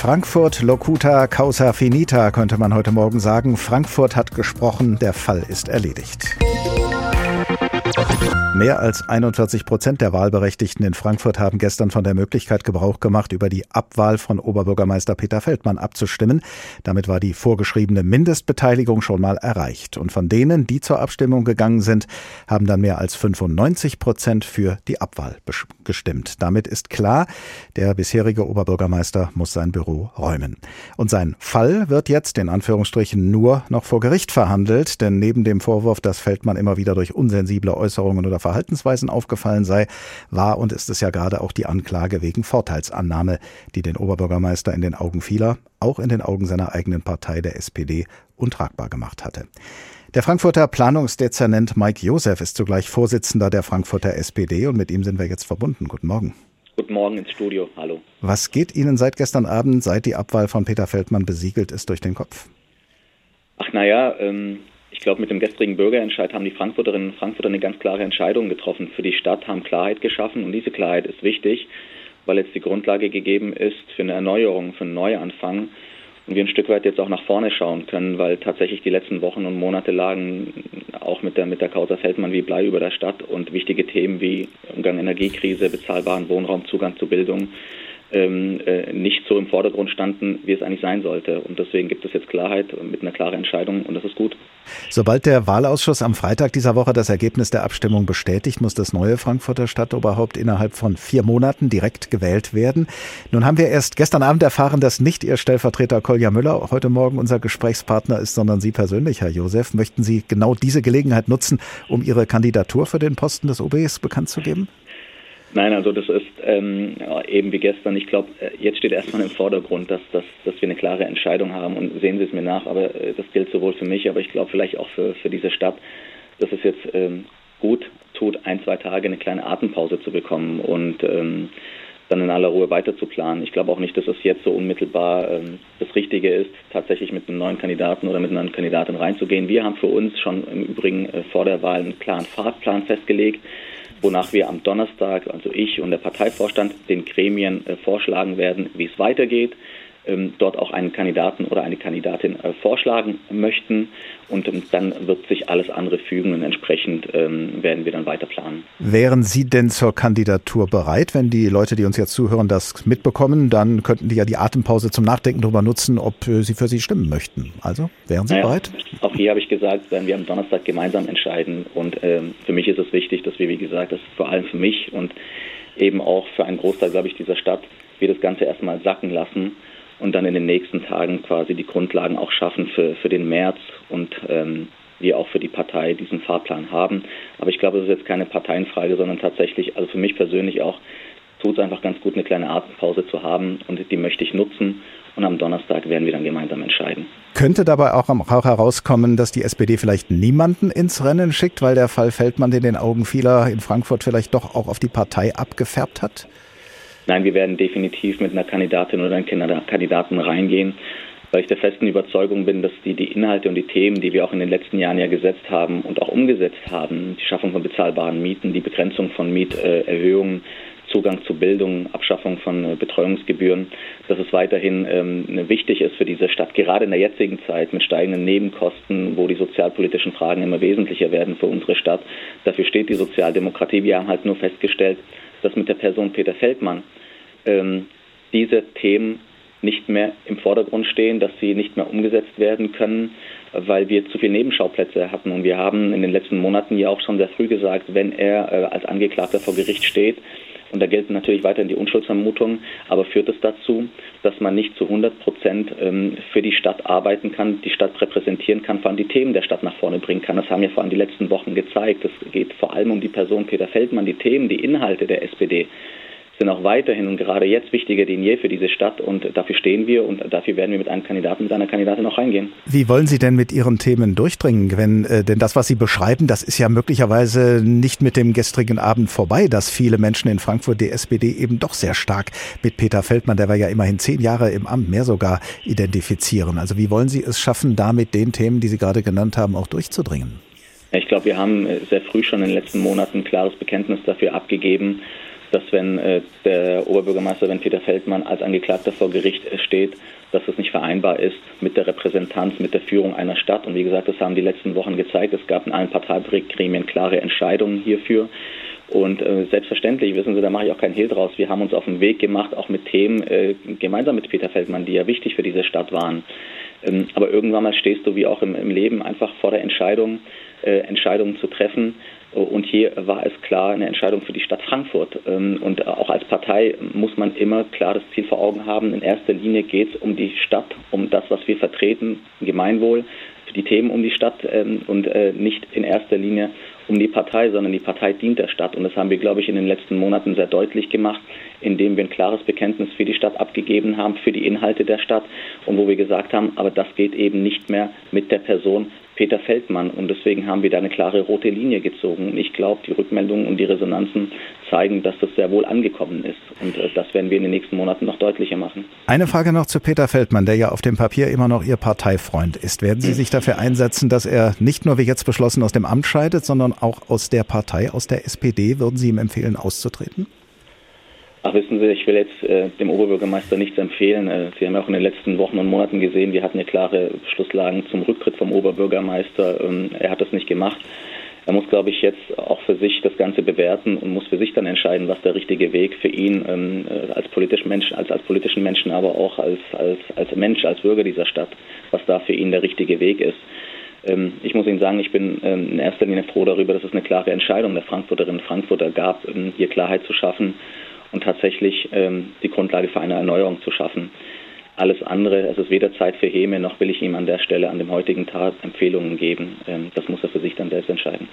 Frankfurt locuta causa finita, könnte man heute Morgen sagen. Frankfurt hat gesprochen, der Fall ist erledigt. Mehr als 41 Prozent der Wahlberechtigten in Frankfurt haben gestern von der Möglichkeit Gebrauch gemacht, über die Abwahl von Oberbürgermeister Peter Feldmann abzustimmen. Damit war die vorgeschriebene Mindestbeteiligung schon mal erreicht. Und von denen, die zur Abstimmung gegangen sind, haben dann mehr als 95 Prozent für die Abwahl gestimmt. Damit ist klar, der bisherige Oberbürgermeister muss sein Büro räumen. Und sein Fall wird jetzt in Anführungsstrichen nur noch vor Gericht verhandelt, denn neben dem Vorwurf, dass Feldmann immer wieder durch unsensible Äußerungen oder Verhaltensweisen aufgefallen sei, war und ist es ja gerade auch die Anklage wegen Vorteilsannahme, die den Oberbürgermeister in den Augen vieler, auch in den Augen seiner eigenen Partei der SPD, untragbar gemacht hatte. Der Frankfurter Planungsdezernent Mike Josef ist zugleich Vorsitzender der Frankfurter SPD und mit ihm sind wir jetzt verbunden. Guten Morgen. Guten Morgen ins Studio. Hallo. Was geht Ihnen seit gestern Abend, seit die Abwahl von Peter Feldmann besiegelt ist, durch den Kopf? Ach naja, ähm, ich glaube, mit dem gestrigen Bürgerentscheid haben die Frankfurterinnen und Frankfurter eine ganz klare Entscheidung getroffen. Für die Stadt, haben Klarheit geschaffen und diese Klarheit ist wichtig, weil jetzt die Grundlage gegeben ist für eine Erneuerung, für einen Neuanfang und wir ein Stück weit jetzt auch nach vorne schauen können, weil tatsächlich die letzten Wochen und Monate lagen auch mit der, mit der Causa Feldmann wie Blei über der Stadt und wichtige Themen wie Umgang Energiekrise, bezahlbaren Wohnraum, Zugang zu Bildung ähm, äh, nicht so im Vordergrund standen, wie es eigentlich sein sollte. Und deswegen gibt es jetzt Klarheit mit einer klaren Entscheidung und das ist gut. Sobald der Wahlausschuss am Freitag dieser Woche das Ergebnis der Abstimmung bestätigt, muss das neue Frankfurter Stadtoberhaupt innerhalb von vier Monaten direkt gewählt werden. Nun haben wir erst gestern Abend erfahren, dass nicht Ihr Stellvertreter Kolja Müller heute Morgen unser Gesprächspartner ist, sondern Sie persönlich, Herr Josef. Möchten Sie genau diese Gelegenheit nutzen, um Ihre Kandidatur für den Posten des OBs bekannt zu geben? Nein, also das ist ähm, eben wie gestern. Ich glaube, äh, jetzt steht erstmal im Vordergrund, dass, dass, dass wir eine klare Entscheidung haben und sehen Sie es mir nach, aber äh, das gilt sowohl für mich, aber ich glaube vielleicht auch für, für diese Stadt, dass es jetzt ähm, gut tut, ein, zwei Tage eine kleine Atempause zu bekommen und ähm, dann in aller Ruhe weiter zu planen. Ich glaube auch nicht, dass es jetzt so unmittelbar ähm, das Richtige ist, tatsächlich mit einem neuen Kandidaten oder mit einer neuen Kandidatin reinzugehen. Wir haben für uns schon im Übrigen äh, vor der Wahl einen klaren Fahrplan festgelegt wonach wir am Donnerstag, also ich und der Parteivorstand, den Gremien äh, vorschlagen werden, wie es weitergeht, dort auch einen Kandidaten oder eine Kandidatin äh, vorschlagen möchten. Und ähm, dann wird sich alles andere fügen und entsprechend ähm, werden wir dann weiter planen. Wären Sie denn zur Kandidatur bereit? Wenn die Leute, die uns jetzt zuhören, das mitbekommen, dann könnten die ja die Atempause zum Nachdenken darüber nutzen, ob äh, sie für Sie stimmen möchten. Also, wären Sie naja, bereit? Auch hier habe ich gesagt, werden wir am Donnerstag gemeinsam entscheiden. Und ähm, für mich ist es wichtig, dass wir, wie gesagt, das vor allem für mich und eben auch für einen Großteil, glaube ich, dieser Stadt, wir das Ganze erstmal sacken lassen und dann in den nächsten Tagen quasi die Grundlagen auch schaffen für, für den März und ähm, wir auch für die Partei diesen Fahrplan haben. Aber ich glaube, es ist jetzt keine Parteienfrage, sondern tatsächlich, also für mich persönlich auch, tut es einfach ganz gut, eine kleine Atempause zu haben und die möchte ich nutzen. Und am Donnerstag werden wir dann gemeinsam entscheiden. Könnte dabei auch, auch herauskommen, dass die SPD vielleicht niemanden ins Rennen schickt, weil der Fall Feldmann in den Augen vieler in Frankfurt vielleicht doch auch auf die Partei abgefärbt hat? Nein, wir werden definitiv mit einer Kandidatin oder einem Kandidaten reingehen, weil ich der festen Überzeugung bin, dass die, die Inhalte und die Themen, die wir auch in den letzten Jahren ja gesetzt haben und auch umgesetzt haben, die Schaffung von bezahlbaren Mieten, die Begrenzung von Mieterhöhungen, Zugang zu Bildung, Abschaffung von äh, Betreuungsgebühren, dass es weiterhin ähm, wichtig ist für diese Stadt, gerade in der jetzigen Zeit mit steigenden Nebenkosten, wo die sozialpolitischen Fragen immer wesentlicher werden für unsere Stadt. Dafür steht die Sozialdemokratie. Wir haben halt nur festgestellt, dass mit der Person Peter Feldmann ähm, diese Themen nicht mehr im Vordergrund stehen, dass sie nicht mehr umgesetzt werden können, weil wir zu viele Nebenschauplätze hatten. Und wir haben in den letzten Monaten ja auch schon sehr früh gesagt, wenn er äh, als Angeklagter vor Gericht steht, und da gelten natürlich weiterhin die Unschuldsvermutungen, aber führt es dazu, dass man nicht zu 100 Prozent ähm, für die Stadt arbeiten kann, die Stadt repräsentieren kann, vor allem die Themen der Stadt nach vorne bringen kann. Das haben ja vor allem die letzten Wochen gezeigt. Es geht vor allem um die Person Peter Feldmann, die Themen, die Inhalte der SPD sind auch weiterhin und gerade jetzt wichtiger denn je für diese Stadt und dafür stehen wir und dafür werden wir mit einem Kandidaten, mit einer Kandidatin auch reingehen. Wie wollen Sie denn mit Ihren Themen durchdringen? Wenn, äh, denn das, was Sie beschreiben, das ist ja möglicherweise nicht mit dem gestrigen Abend vorbei, dass viele Menschen in Frankfurt die SPD eben doch sehr stark mit Peter Feldmann, der war ja immerhin zehn Jahre im Amt, mehr sogar identifizieren. Also wie wollen Sie es schaffen, da mit den Themen, die Sie gerade genannt haben, auch durchzudringen? Ich glaube, wir haben sehr früh schon in den letzten Monaten ein klares Bekenntnis dafür abgegeben, dass wenn äh, der Oberbürgermeister, wenn Peter Feldmann als Angeklagter vor Gericht steht, dass es nicht vereinbar ist mit der Repräsentanz, mit der Führung einer Stadt. Und wie gesagt, das haben die letzten Wochen gezeigt. Es gab in allen Parteigremien klare Entscheidungen hierfür. Und äh, selbstverständlich, wissen Sie, da mache ich auch keinen Hehl draus. Wir haben uns auf den Weg gemacht, auch mit Themen äh, gemeinsam mit Peter Feldmann, die ja wichtig für diese Stadt waren. Ähm, aber irgendwann mal stehst du, wie auch im, im Leben, einfach vor der Entscheidung, äh, Entscheidungen zu treffen. Und hier war es klar eine Entscheidung für die Stadt Frankfurt. Ähm, und auch als Partei muss man immer klar das Ziel vor Augen haben. In erster Linie geht es um die Stadt, um das, was wir vertreten, Gemeinwohl, für die Themen um die Stadt ähm, und äh, nicht in erster Linie um die Partei, sondern die Partei dient der Stadt. Und das haben wir, glaube ich, in den letzten Monaten sehr deutlich gemacht, indem wir ein klares Bekenntnis für die Stadt abgegeben haben, für die Inhalte der Stadt und wo wir gesagt haben, aber das geht eben nicht mehr mit der Person Peter Feldmann. Und deswegen haben wir da eine klare rote Linie gezogen. Ich glaube, die Rückmeldungen und die Resonanzen zeigen, dass das sehr wohl angekommen ist. Und äh, das werden wir in den nächsten Monaten noch deutlicher machen. Eine Frage noch zu Peter Feldmann, der ja auf dem Papier immer noch Ihr Parteifreund ist. Werden Sie sich dafür einsetzen, dass er nicht nur wie jetzt beschlossen aus dem Amt scheidet, sondern auch aus der Partei, aus der SPD? Würden Sie ihm empfehlen, auszutreten? Ach, wissen Sie, ich will jetzt äh, dem Oberbürgermeister nichts empfehlen. Äh, Sie haben ja auch in den letzten Wochen und Monaten gesehen, wir hatten ja klare Beschlusslagen zum Rücktritt vom Oberbürgermeister. Ähm, er hat das nicht gemacht. Er muss, glaube ich, jetzt auch für sich das Ganze bewerten und muss für sich dann entscheiden, was der richtige Weg für ihn ähm, äh, als politischen Mensch, als, als politischen Menschen, aber auch als, als, als Mensch, als Bürger dieser Stadt, was da für ihn der richtige Weg ist. Ähm, ich muss Ihnen sagen, ich bin ähm, in erster Linie froh darüber, dass es eine klare Entscheidung der Frankfurterinnen und Frankfurter gab, ähm, hier Klarheit zu schaffen und tatsächlich ähm, die Grundlage für eine Erneuerung zu schaffen. Alles andere, es ist weder Zeit für Häme, noch will ich ihm an der Stelle an dem heutigen Tag Empfehlungen geben. Ähm, das muss er für sich dann selbst entscheiden.